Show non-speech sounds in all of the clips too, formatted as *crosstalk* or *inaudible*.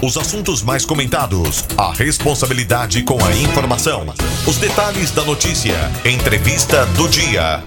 Os assuntos mais comentados, a responsabilidade com a informação, os detalhes da notícia, entrevista do dia.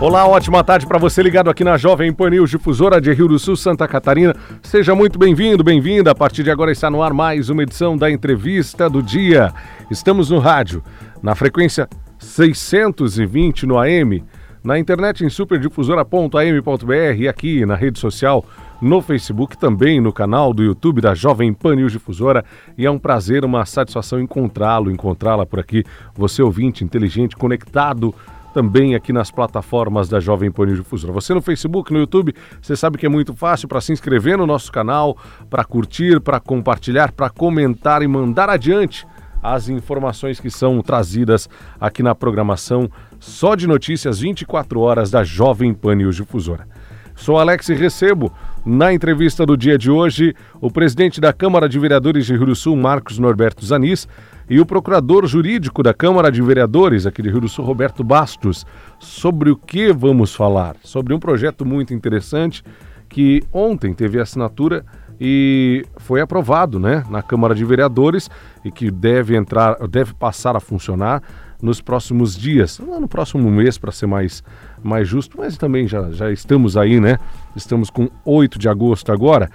Olá, ótima tarde para você ligado aqui na Jovem Pan News Difusora de Rio do Sul, Santa Catarina. Seja muito bem-vindo, bem-vinda. A partir de agora está no ar mais uma edição da entrevista do dia. Estamos no rádio, na frequência 620 no AM, na internet em superdifusora.am.br e aqui na rede social no Facebook, também no canal do YouTube da Jovem Pan News Difusora. E é um prazer, uma satisfação encontrá-lo, encontrá-la por aqui. Você ouvinte, inteligente, conectado também aqui nas plataformas da Jovem Pan News Difusora. Você no Facebook, no YouTube, você sabe que é muito fácil para se inscrever no nosso canal, para curtir, para compartilhar, para comentar e mandar adiante as informações que são trazidas aqui na programação só de notícias 24 horas da Jovem Pan News Difusora. Sou Alex e recebo na entrevista do dia de hoje o presidente da Câmara de Vereadores de Rio do Sul, Marcos Norberto Zanis, e o procurador jurídico da Câmara de Vereadores aqui de Rio do Sul, Roberto Bastos. Sobre o que vamos falar? Sobre um projeto muito interessante que ontem teve assinatura e foi aprovado, né, na Câmara de Vereadores e que deve entrar, deve passar a funcionar nos próximos dias, no próximo mês para ser mais, mais justo, mas também já, já estamos aí, né? Estamos com 8 de agosto agora.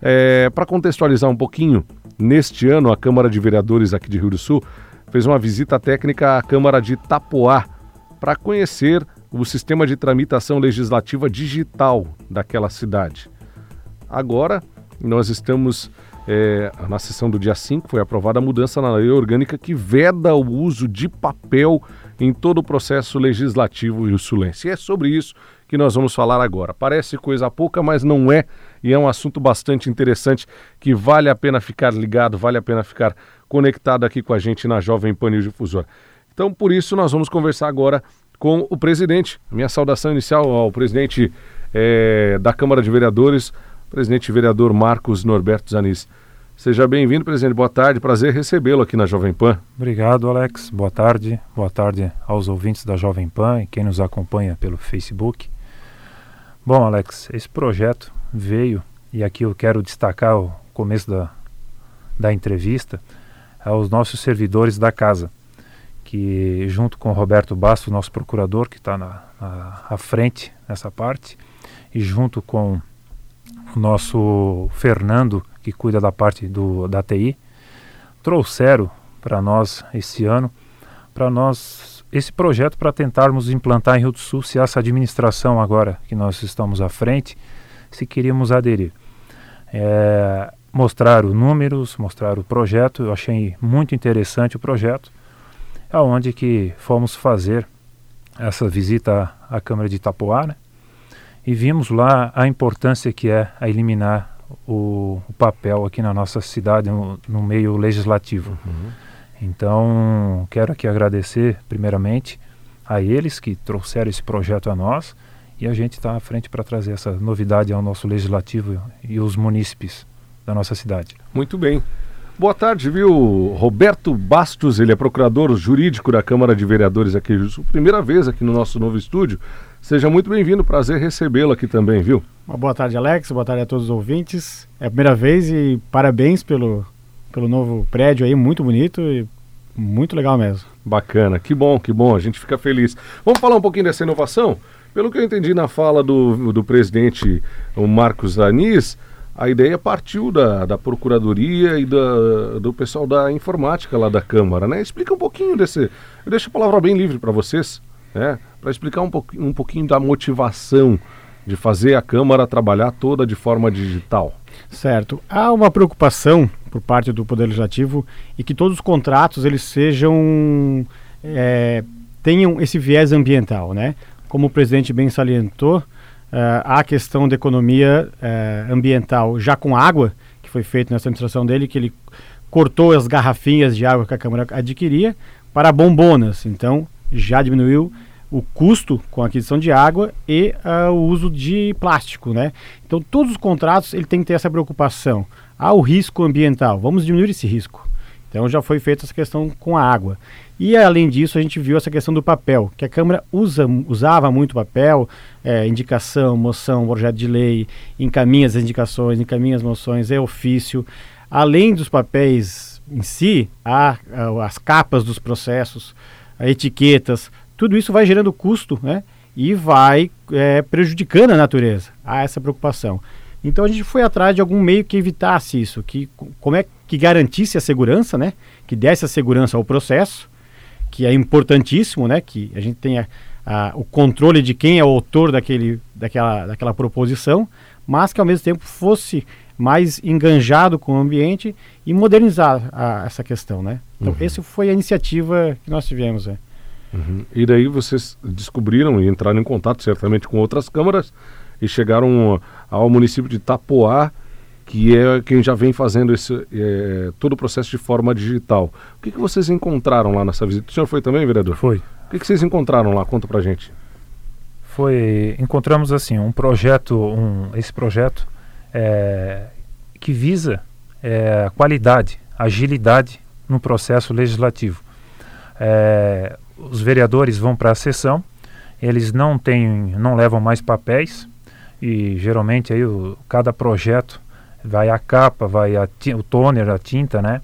É, para contextualizar um pouquinho, neste ano a Câmara de Vereadores aqui de Rio do Sul fez uma visita técnica à Câmara de Tapoá para conhecer o sistema de tramitação legislativa digital daquela cidade. Agora, nós estamos é, na sessão do dia 5 foi aprovada a mudança na lei orgânica que veda o uso de papel em todo o processo legislativo e o. E é sobre isso que nós vamos falar agora. Parece coisa pouca, mas não é, e é um assunto bastante interessante que vale a pena ficar ligado, vale a pena ficar conectado aqui com a gente na Jovem Pan News Difusora. Então, por isso, nós vamos conversar agora com o presidente. Minha saudação inicial ao presidente é, da Câmara de Vereadores, presidente vereador Marcos Norberto Zanis. Seja bem-vindo, presidente. Boa tarde. Prazer recebê-lo aqui na Jovem Pan. Obrigado, Alex. Boa tarde. Boa tarde aos ouvintes da Jovem Pan e quem nos acompanha pelo Facebook. Bom, Alex, esse projeto veio, e aqui eu quero destacar o começo da, da entrevista, aos nossos servidores da casa, que junto com Roberto Bastos, nosso procurador, que está na, na, à frente nessa parte, e junto com o nosso Fernando, que cuida da parte do, da TI, trouxeram para nós esse ano, para nós esse projeto para tentarmos implantar em Rio do Sul, se essa administração agora que nós estamos à frente, se queríamos aderir. É, mostrar os números, mostrar o projeto, eu achei muito interessante o projeto, aonde que fomos fazer essa visita à, à Câmara de Itapoá, né? E vimos lá a importância que é a eliminar o, o papel aqui na nossa cidade no, no meio legislativo. Uhum. Então, quero aqui agradecer primeiramente a eles que trouxeram esse projeto a nós e a gente está à frente para trazer essa novidade ao nosso legislativo e os munícipes da nossa cidade. Muito bem. Boa tarde, viu? Roberto Bastos, ele é procurador jurídico da Câmara de Vereadores aqui, primeira vez aqui no nosso novo estúdio. Seja muito bem-vindo, prazer recebê-lo aqui também, viu? Uma boa tarde, Alex, boa tarde a todos os ouvintes. É a primeira vez e parabéns pelo, pelo novo prédio aí, muito bonito e muito legal mesmo. Bacana, que bom, que bom, a gente fica feliz. Vamos falar um pouquinho dessa inovação? Pelo que eu entendi na fala do, do presidente o Marcos Anis, a ideia partiu da, da Procuradoria e da, do pessoal da informática lá da Câmara, né? Explica um pouquinho desse. Eu deixo a palavra bem livre para vocês, né? Para explicar um, pouquinho, um pouquinho da motivação de fazer a Câmara trabalhar toda de forma digital. Certo. Há uma preocupação por parte do Poder Legislativo e que todos os contratos eles sejam é, tenham esse viés ambiental, né? Como o presidente bem salientou, a questão da economia uh, ambiental já com água, que foi feito nessa administração dele, que ele cortou as garrafinhas de água que a Câmara adquiria para bombonas. Então, já diminuiu o custo com a aquisição de água e uh, o uso de plástico, né? Então, todos os contratos ele tem que ter essa preocupação. Há o risco ambiental, vamos diminuir esse risco. Então já foi feita essa questão com a água. E além disso, a gente viu essa questão do papel, que a Câmara usa, usava muito papel, é, indicação, moção, projeto de lei, encaminha as indicações, encaminha as moções, é ofício. Além dos papéis em si, há, há as capas dos processos, etiquetas, tudo isso vai gerando custo, né? E vai é, prejudicando a natureza. Há essa preocupação. Então a gente foi atrás de algum meio que evitasse isso, que como é que garantisse a segurança, né? Que desse a segurança ao processo, que é importantíssimo, né? Que a gente tenha a, o controle de quem é o autor daquele, daquela, daquela proposição, mas que ao mesmo tempo fosse mais enganjado com o ambiente e modernizar a, essa questão, né? Então, uhum. essa foi a iniciativa que nós tivemos. Né? Uhum. E daí vocês descobriram e entraram em contato certamente com outras câmaras e chegaram ao município de Tapoá, que é quem já vem fazendo esse, é, todo o processo de forma digital. O que, que vocês encontraram lá nessa visita? O senhor foi também, vereador? Foi. O que, que vocês encontraram lá? Conta pra gente. Foi, encontramos assim, um projeto, um, esse projeto é, que visa é, qualidade, agilidade no processo legislativo. É, os vereadores vão para a sessão, eles não têm, não levam mais papéis e geralmente aí o, cada projeto vai a capa, vai a, o toner, a tinta, né?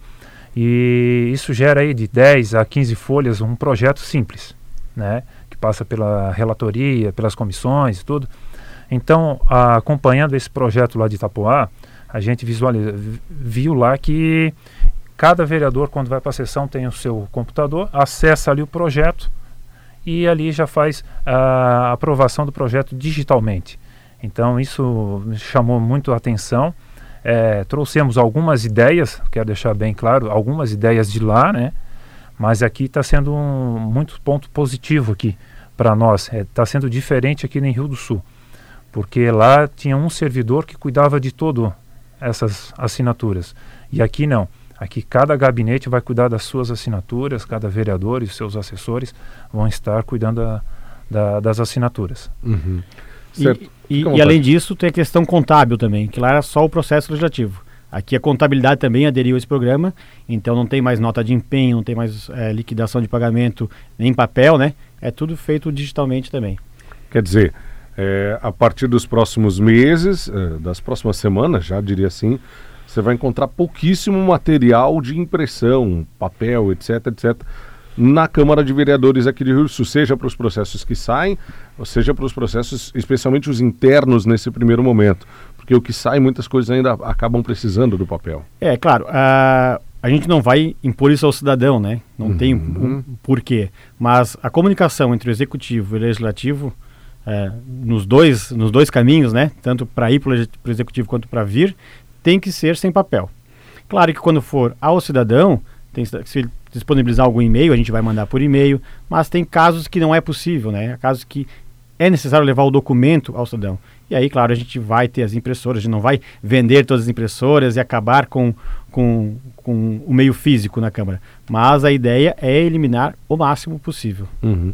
E isso gera aí de 10 a 15 folhas um projeto simples, né? Que passa pela relatoria, pelas comissões e tudo. Então, a, acompanhando esse projeto lá de Itapoá, a gente visualiza, viu lá que cada vereador, quando vai para a sessão, tem o seu computador, acessa ali o projeto e ali já faz a aprovação do projeto digitalmente. Então, isso chamou muito a atenção. É, trouxemos algumas ideias, quero deixar bem claro, algumas ideias de lá, né? Mas aqui está sendo um muito ponto positivo aqui para nós. Está é, tá sendo diferente aqui em Rio do Sul, porque lá tinha um servidor que cuidava de todo essas assinaturas. E aqui não. Aqui cada gabinete vai cuidar das suas assinaturas, cada vereador e seus assessores vão estar cuidando da, da, das assinaturas. Uhum. Certo. E, e, e além disso, tem a questão contábil também, que lá era só o processo legislativo. Aqui a contabilidade também aderiu a esse programa, então não tem mais nota de empenho, não tem mais é, liquidação de pagamento nem papel, né? É tudo feito digitalmente também. Quer dizer, é, a partir dos próximos meses, é, das próximas semanas, já diria assim, você vai encontrar pouquíssimo material de impressão, papel, etc, etc, na Câmara de Vereadores aqui de Rio Sul, seja para os processos que saem, ou seja para os processos, especialmente os internos nesse primeiro momento. Porque o que sai, muitas coisas ainda acabam precisando do papel. É, claro. Uh, a gente não vai impor isso ao cidadão, né? Não uhum. tem um porquê. Mas a comunicação entre o executivo e o legislativo é, nos, dois, nos dois caminhos, né, tanto para ir para o executivo quanto para vir, tem que ser sem papel. Claro que quando for ao cidadão, tem, se disponibilizar algum e-mail, a gente vai mandar por e-mail, mas tem casos que não é possível, né? Casos que é necessário levar o documento ao cidadão. E aí, claro, a gente vai ter as impressoras, a gente não vai vender todas as impressoras e acabar com, com, com o meio físico na Câmara. Mas a ideia é eliminar o máximo possível. Uhum.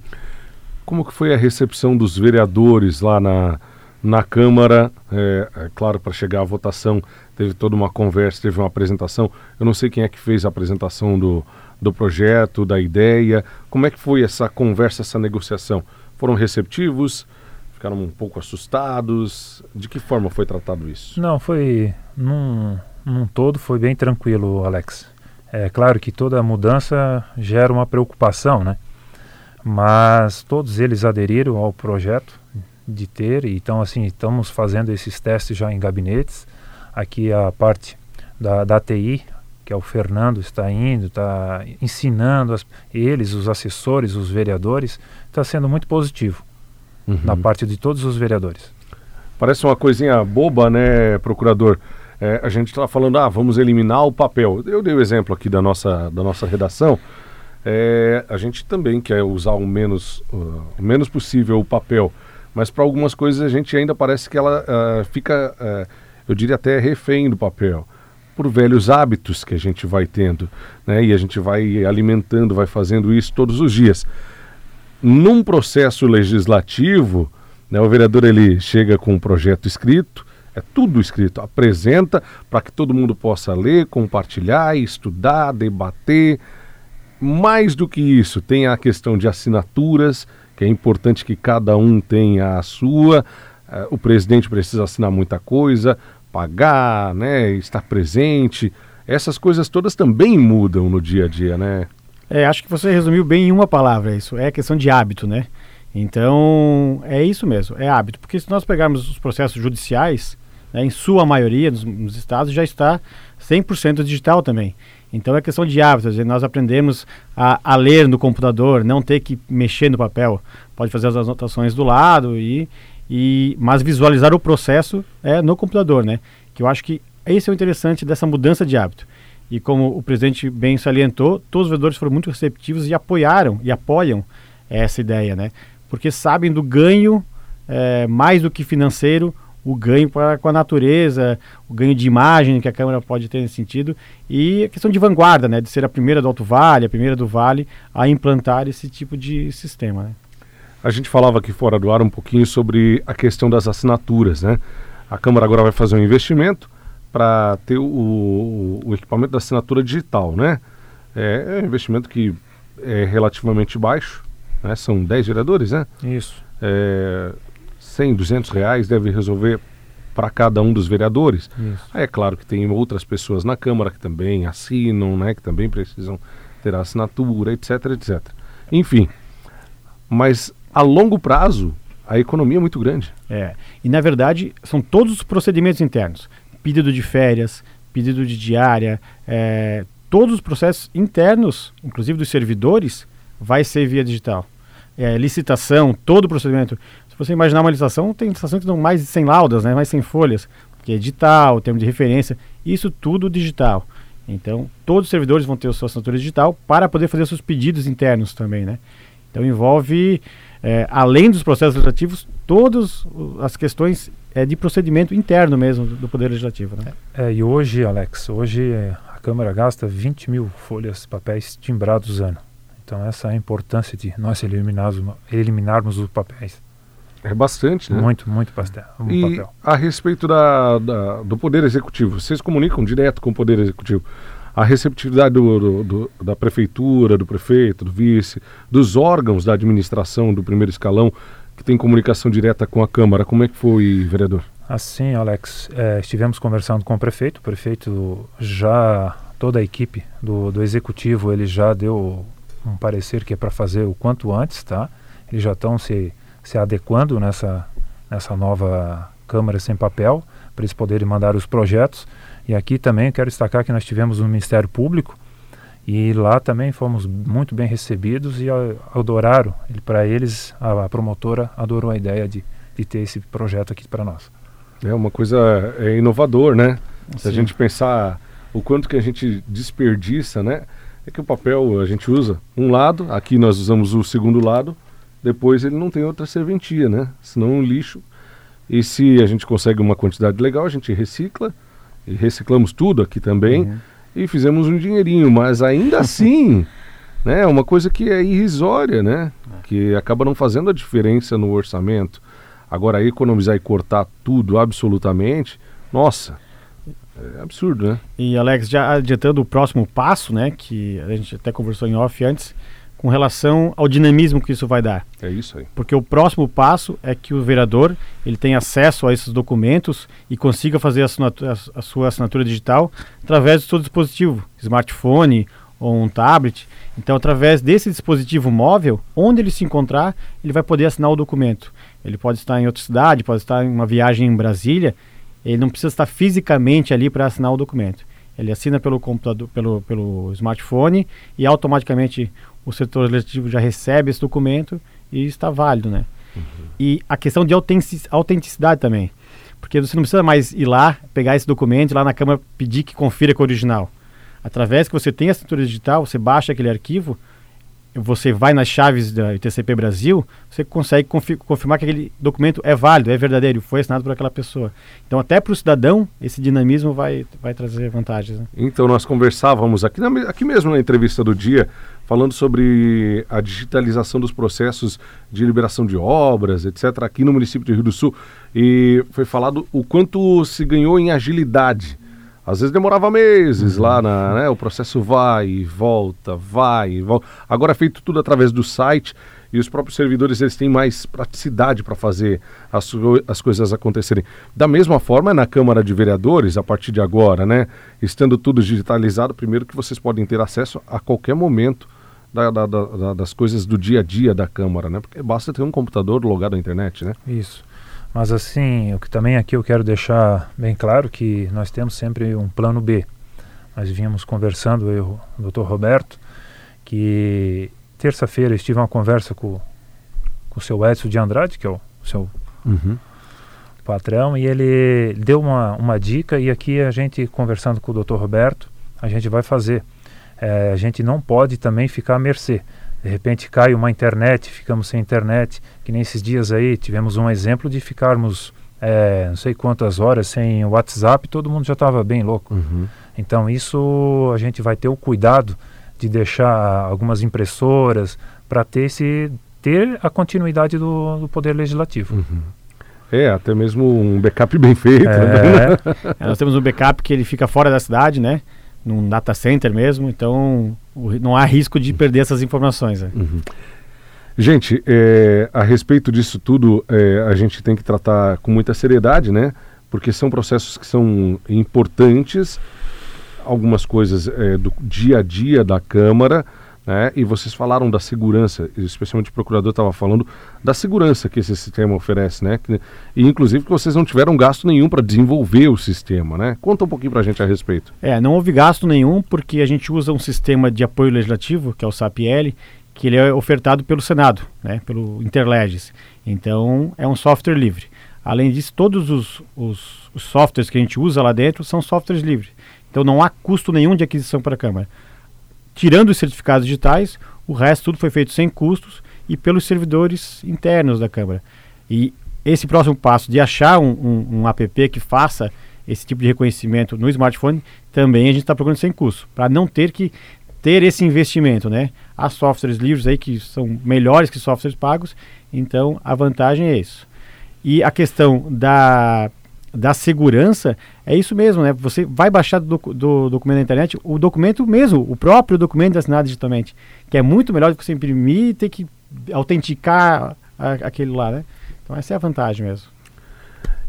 Como que foi a recepção dos vereadores lá na, na Câmara? É, é claro, para chegar à votação, teve toda uma conversa, teve uma apresentação. Eu não sei quem é que fez a apresentação do, do projeto, da ideia. Como é que foi essa conversa, essa negociação? Foram receptivos? Ficaram um pouco assustados? De que forma foi tratado isso? Não, foi num, num todo foi bem tranquilo, Alex. É claro que toda mudança gera uma preocupação, né? mas todos eles aderiram ao projeto de ter, então assim, estamos fazendo esses testes já em gabinetes, aqui a parte da, da TI, que é o Fernando, está indo, está ensinando as, eles, os assessores, os vereadores, está sendo muito positivo uhum. na parte de todos os vereadores. Parece uma coisinha boba, né, procurador? É, a gente está falando, ah, vamos eliminar o papel. Eu dei o exemplo aqui da nossa, da nossa redação, é, a gente também quer usar o menos, uh, o menos possível o papel, mas para algumas coisas a gente ainda parece que ela uh, fica, uh, eu diria até refém do papel, por velhos hábitos que a gente vai tendo, né? E a gente vai alimentando, vai fazendo isso todos os dias. Num processo legislativo, né, o vereador ele chega com um projeto escrito, É tudo escrito. Apresenta para que todo mundo possa ler, compartilhar, estudar, debater. Mais do que isso, tem a questão de assinaturas, que é importante que cada um tenha a sua. Uh, o presidente precisa assinar muita coisa, pagar, né, estar presente. Essas coisas todas também mudam no dia a dia, né? É, acho que você resumiu bem em uma palavra isso. É questão de hábito, né? Então, é isso mesmo, é hábito. Porque se nós pegarmos os processos judiciais, né, em sua maioria, nos, nos estados, já está 100% digital também. Então é questão de hábito, dizer, nós aprendemos a, a, ler no computador, não ter que mexer no papel. Pode fazer as anotações do lado, e, e mas visualizar o processo é no computador, né? Que eu acho que esse é o interessante dessa mudança de hábito. E como o presidente bem salientou, todos os vereadores foram muito receptivos e apoiaram e apoiam essa ideia, né? Porque sabem do ganho, é, mais do que financeiro, o ganho para com a natureza, o ganho de imagem que a Câmara pode ter nesse sentido e a questão de vanguarda, né, de ser a primeira do Alto Vale, a primeira do Vale a implantar esse tipo de sistema. Né? A gente falava aqui fora do ar um pouquinho sobre a questão das assinaturas, né? A Câmara agora vai fazer um investimento para ter o, o, equipamento da assinatura digital, né? É, é um investimento que é relativamente baixo, né? São 10 vereadores, né? Isso. É, 100, 200 reais deve resolver para cada um dos vereadores. Aí é claro que tem outras pessoas na Câmara que também assinam, né, que também precisam ter a assinatura, etc, etc. Enfim, mas a longo prazo a economia é muito grande. É, e na verdade são todos os procedimentos internos. Pedido de férias, pedido de diária, é, todos os processos internos, inclusive dos servidores, vai ser via digital. É, licitação, todo o procedimento. Se você imaginar uma licitação, tem licitação que dão mais 100 laudas, né? mais 100 folhas, que é digital, termo de referência, isso tudo digital. Então, todos os servidores vão ter a sua assinatura digital para poder fazer seus pedidos internos também, né? Então, envolve, é, além dos processos legislativos, todas as questões é, de procedimento interno mesmo do, do Poder Legislativo, né? É, e hoje, Alex, hoje é, a Câmara gasta 20 mil folhas, papéis timbrados ano. Então, essa é a importância de nós eliminarmos, eliminarmos os papéis. É bastante, né? Muito, muito pastel, um e papel. a respeito da, da, do Poder Executivo, vocês comunicam direto com o Poder Executivo. A receptividade do, do, do, da prefeitura, do prefeito, do vice, dos órgãos da administração do primeiro escalão, que tem comunicação direta com a Câmara, como é que foi, vereador? Assim, Alex, é, estivemos conversando com o prefeito, o prefeito já, toda a equipe do, do executivo, ele já deu um parecer que é para fazer o quanto antes, tá? Eles já estão se se adequando nessa, nessa nova Câmara sem papel, para eles poderem mandar os projetos. E aqui também quero destacar que nós tivemos um Ministério Público e lá também fomos muito bem recebidos e adoraram. Para eles, a, a, promotora adorou a ideia de, de ter esse projeto aqui para nós. É uma coisa é inovador, né? Sim. Se a gente pensar o quanto que a gente desperdiça, né? É que o papel a gente usa um lado, aqui nós usamos o segundo lado, depois ele não tem outra serventia, né? Senão um lixo. E se a gente consegue uma quantidade legal, a gente recicla, e reciclamos tudo aqui também, uhum. e fizemos um dinheirinho, mas ainda assim, *laughs* né, é uma coisa que é irrisória, né? É. Que acaba não fazendo a diferença no orçamento. Agora, economizar e cortar tudo absolutamente, nossa, é absurdo, né? E Alex, já adiantando o próximo passo, né, que a gente até conversou em off antes, com relação ao dinamismo que isso vai dar. É isso aí. Porque o próximo passo é que o vereador ele tenha acesso a esses documentos e consiga fazer a, a, a sua assinatura digital através do seu dispositivo, smartphone ou um tablet. Então, através desse dispositivo móvel, onde ele se encontrar, ele vai poder assinar o documento. Ele pode estar em outra cidade, pode estar em uma viagem em Brasília, ele não precisa estar fisicamente ali para assinar o documento. Ele assina pelo computador, pelo, pelo smartphone e automaticamente o setor legislativo já recebe esse documento e está válido, né? Uhum. E a questão de autenticidade também. Porque você não precisa mais ir lá, pegar esse documento, ir lá na Câmara pedir que confira com o original. Através que você tem a assinatura digital, você baixa aquele arquivo, você vai nas chaves da ITCP Brasil, você consegue confirmar que aquele documento é válido, é verdadeiro, foi assinado por aquela pessoa. Então, até para o cidadão, esse dinamismo vai, vai trazer vantagens. Né? Então, nós conversávamos aqui, na, aqui mesmo na entrevista do dia falando sobre a digitalização dos processos de liberação de obras, etc., aqui no município de Rio do Sul. E foi falado o quanto se ganhou em agilidade. Às vezes demorava meses lá, na, né, o processo vai e volta, vai e volta. Agora é feito tudo através do site e os próprios servidores eles têm mais praticidade para fazer as, as coisas acontecerem. Da mesma forma, na Câmara de Vereadores, a partir de agora, né, estando tudo digitalizado, primeiro que vocês podem ter acesso a qualquer momento da, da, da, das coisas do dia a dia da Câmara, né? Porque basta ter um computador logado à internet, né? Isso. Mas assim, o que também aqui eu quero deixar bem claro que nós temos sempre um plano B. Nós vínhamos conversando, eu, o Dr. Roberto, que terça-feira eu tive uma conversa com, com o seu Edson de Andrade, que é o seu uhum. patrão, e ele deu uma, uma dica e aqui a gente conversando com o Dr. Roberto, a gente vai fazer é, a gente não pode também ficar à mercê. De repente cai uma internet, ficamos sem internet, que nesses dias aí tivemos um exemplo de ficarmos é, não sei quantas horas sem WhatsApp, todo mundo já estava bem louco. Uhum. Então isso a gente vai ter o cuidado de deixar algumas impressoras para ter esse ter a continuidade do, do poder legislativo. Uhum. É, até mesmo um backup *laughs* bem feito. É. Né? é, nós temos um backup que ele fica fora da cidade, né? Num data center mesmo, então não há risco de perder essas informações. Né? Uhum. Gente, é, a respeito disso tudo, é, a gente tem que tratar com muita seriedade, né? Porque são processos que são importantes, algumas coisas é, do dia a dia da Câmara, né? E vocês falaram da segurança, especialmente o procurador estava falando da segurança que esse sistema oferece, né? E inclusive que vocês não tiveram gasto nenhum para desenvolver o sistema, né? Conta um pouquinho para a gente a respeito. É, não houve gasto nenhum porque a gente usa um sistema de apoio legislativo, que é o SAPL, que ele é ofertado pelo Senado, né? Pelo Interleges. Então é um software livre. Além disso, todos os, os, os softwares que a gente usa lá dentro são softwares livres. Então não há custo nenhum de aquisição para a Câmara. Tirando os certificados digitais, o resto tudo foi feito sem custos e pelos servidores internos da Câmara. E esse próximo passo de achar um, um, um app que faça esse tipo de reconhecimento no smartphone, também a gente está procurando sem custo, para não ter que ter esse investimento, né? Há softwares livres aí que são melhores que softwares pagos, então a vantagem é isso. E a questão da da segurança, é isso mesmo, né? Você vai baixar do, do, documento na internet o documento mesmo, o próprio documento assinado digitalmente, que é muito melhor do que você imprimir e ter que autenticar a, aquele lá, né? Então essa é a vantagem mesmo.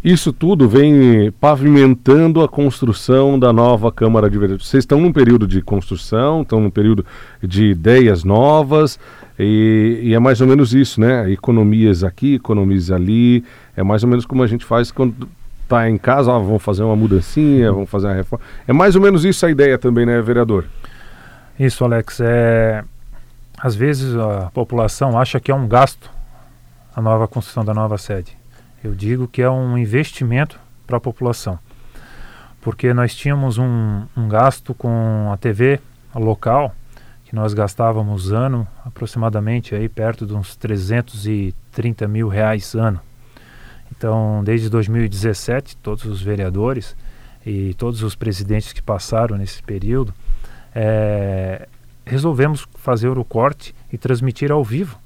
Isso tudo vem pavimentando a construção da nova Câmara de Vereadores. Vocês estão num período de construção, estão num período de ideias novas, e, e, é mais ou menos isso, né? Economias aqui, economias ali. É mais ou menos como a gente faz quando tá em casa, ó, vamos fazer uma mudancinha, vamos fazer uma reforma. É mais ou menos isso a ideia também, né, vereador? Isso, Alex. É... Às vezes a população acha que é um gasto a nova construção da nova sede. Eu digo que é um investimento para a população. Porque nós tínhamos um, um gasto com a TV local, que nós gastávamos ano aproximadamente aí perto de uns 330 mil reais ano. Então, desde 2017, todos os vereadores e todos os presidentes que passaram nesse período, é, resolvemos fazer o corte e transmitir ao vivo,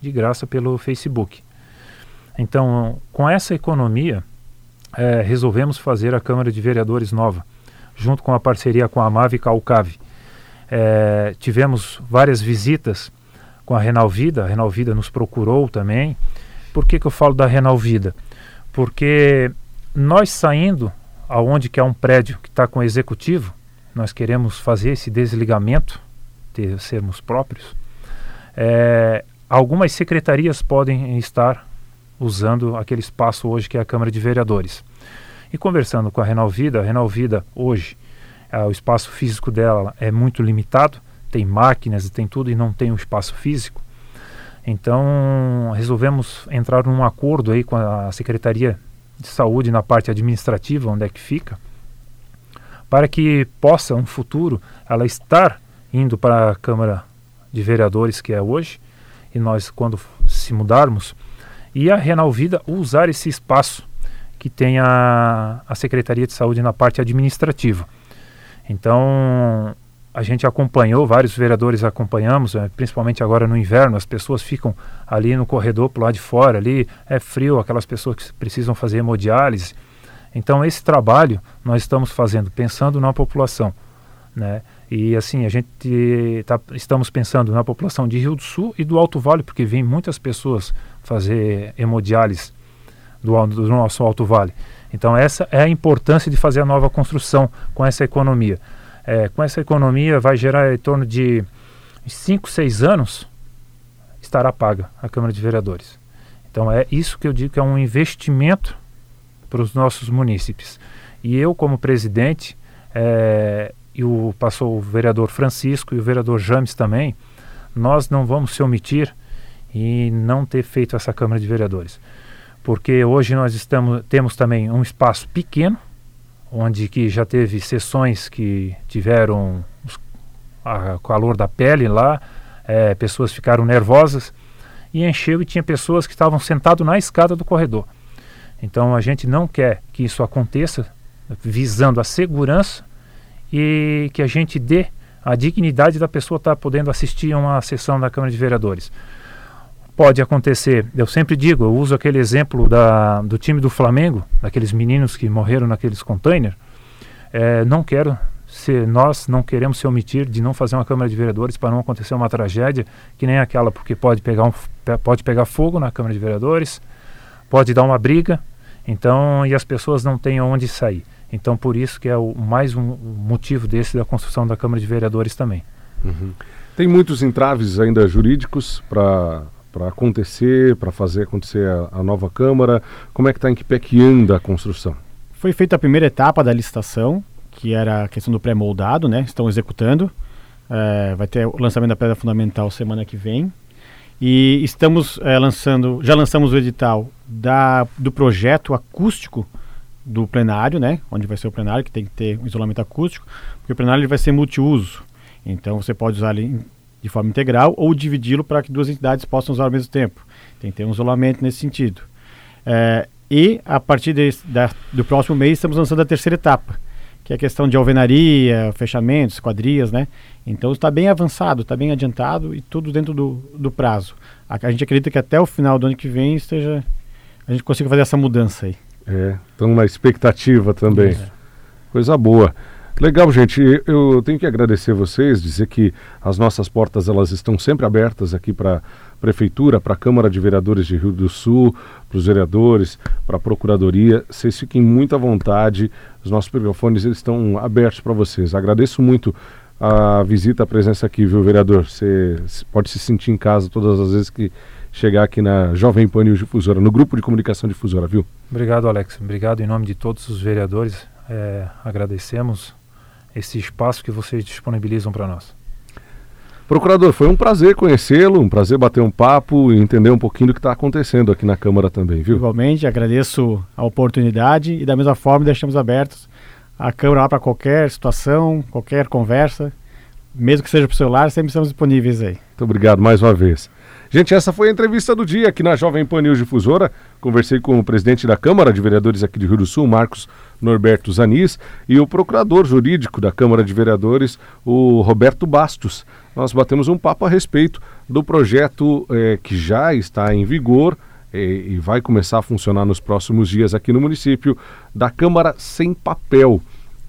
de graça pelo Facebook. Então, com essa economia, é, resolvemos fazer a Câmara de Vereadores nova, junto com a parceria com a MAV e Calcave. É, tivemos várias visitas com a Renalvida, a Renalvida nos procurou também, por que, que eu falo da Renal Vida? Porque nós saindo aonde que é um prédio que está com executivo, nós queremos fazer esse desligamento, ter, sermos próprios, é, algumas secretarias podem estar usando aquele espaço hoje que é a Câmara de Vereadores. E conversando com a Renal Vida, a Renal Vida hoje, é, o espaço físico dela é muito limitado, tem máquinas e tem tudo e não tem um espaço físico. Então, resolvemos entrar num acordo aí com a Secretaria de Saúde na parte administrativa, onde é que fica, para que possa, no futuro, ela estar indo para a Câmara de Vereadores, que é hoje, e nós, quando se mudarmos, e a Renal Vida usar esse espaço que tem a, a Secretaria de Saúde na parte administrativa. Então, a gente acompanhou, vários vereadores acompanhamos, é, principalmente agora no inverno, as pessoas ficam ali no corredor pro lado de fora, ali é frio, aquelas pessoas que precisam fazer hemodiálise. Então esse trabalho nós estamos fazendo pensando na população, né? E assim, a gente tá, estamos pensando na população de Rio do Sul e do Alto Vale, porque vem muitas pessoas fazer hemodiálise do, do nosso Alto Vale. Então essa é a importância de fazer a nova construção com essa economia. É, com essa economia vai gerar em torno de 5, 6 anos estará paga a Câmara de Vereadores. Então é isso que eu digo que é um investimento para os nossos munícipes. E eu, como presidente, é, e o, passou o vereador Francisco e o vereador James também, nós não vamos se omitir e não ter feito essa Câmara de Vereadores. Porque hoje nós estamos, temos também um espaço pequeno, onde que já teve sessões que tiveram o calor da pele lá, é, pessoas ficaram nervosas e encheu e tinha pessoas que estavam sentadas na escada do corredor. Então a gente não quer que isso aconteça, visando a segurança e que a gente dê a dignidade da pessoa estar podendo assistir a uma sessão da Câmara de Vereadores. Pode acontecer, eu sempre digo, eu uso aquele exemplo da, do time do Flamengo, daqueles meninos que morreram naqueles containers. É, não quero ser, nós não queremos se omitir de não fazer uma Câmara de Vereadores para não acontecer uma tragédia que nem aquela, porque pode pegar, um, pode pegar fogo na Câmara de Vereadores, pode dar uma briga, então, e as pessoas não têm onde sair. Então, por isso que é o, mais um motivo desse da construção da Câmara de Vereadores também. Uhum. Tem muitos entraves ainda jurídicos para para acontecer, para fazer acontecer a, a, nova Câmara? Como é que está em que pé que anda a construção? Foi feita a primeira etapa da licitação, que era a questão do pré-moldado, né? Estão executando. É, vai ter o lançamento da pedra fundamental semana que vem. E estamos é, lançando, já lançamos o edital da, do projeto acústico do plenário, né? Onde vai ser o plenário, que tem que ter um isolamento acústico, porque o plenário ele vai ser multiuso. Então você pode usar ele de forma integral ou dividi-lo para que duas entidades possam usar ao mesmo tempo. Tem que ter um isolamento nesse sentido. É, e a partir da, do próximo mês estamos lançando a terceira etapa, que é a questão de alvenaria, fechamentos, quadrias, né? Então está bem avançado, está bem adiantado e tudo dentro do, do prazo. A, a, gente acredita que até o final do ano que vem esteja a gente consiga fazer essa mudança aí. É, estamos na expectativa também. É. Coisa boa. Legal, gente. Eu tenho que agradecer vocês, dizer que as nossas portas elas estão sempre abertas aqui para a prefeitura, para a Câmara de Vereadores de Rio do Sul, para os vereadores, para a procuradoria. Vocês fiquem muito à vontade. Os nossos microfones eles estão abertos para vocês. Agradeço muito a visita, a presença aqui, viu, vereador? Você pode se sentir em casa todas as vezes que chegar aqui na Jovem Pan News Difusora, no grupo de comunicação difusora, viu? Obrigado, Alex. Obrigado em nome de todos os vereadores. É, agradecemos esse espaço que vocês disponibilizam para nós. Procurador, foi um prazer conhecê-lo, um prazer bater um papo e entender um pouquinho do que está acontecendo aqui na Câmara também, viu? Igualmente, agradeço a oportunidade e da mesma forma deixamos abertos a Câmara para qualquer situação, qualquer conversa, mesmo que seja por celular, sempre estamos disponíveis aí. Muito obrigado mais uma vez. Gente, essa foi a entrevista do dia aqui na Jovem Pan News Difusora. Conversei com o presidente da Câmara de Vereadores aqui de Rio do Sul, Marcos Norberto Zanis, e o procurador jurídico da Câmara de Vereadores, o Roberto Bastos. Nós batemos um papo a respeito do projeto eh, que já está em vigor eh, e vai começar a funcionar nos próximos dias aqui no município, da Câmara Sem Papel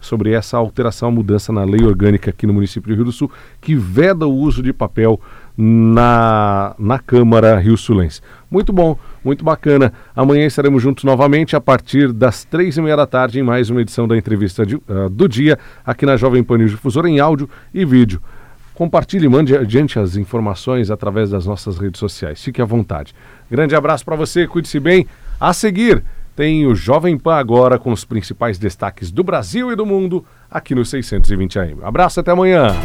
sobre essa alteração, mudança na lei orgânica aqui no município de Rio do Sul, que veda o uso de papel na, na Câmara Rio Sulense. Muito bom, muito bacana. Amanhã estaremos juntos novamente a partir das três e meia da tarde em mais uma edição da entrevista de, uh, do dia aqui na Jovem Pan News Difusora em áudio e vídeo. Compartilhe mande adiante as informações através das nossas redes sociais. Fique à vontade. Grande abraço para você, cuide-se bem. A seguir, tem o Jovem Pan agora com os principais destaques do Brasil e do mundo aqui no 620 AM. Abraço, até amanhã.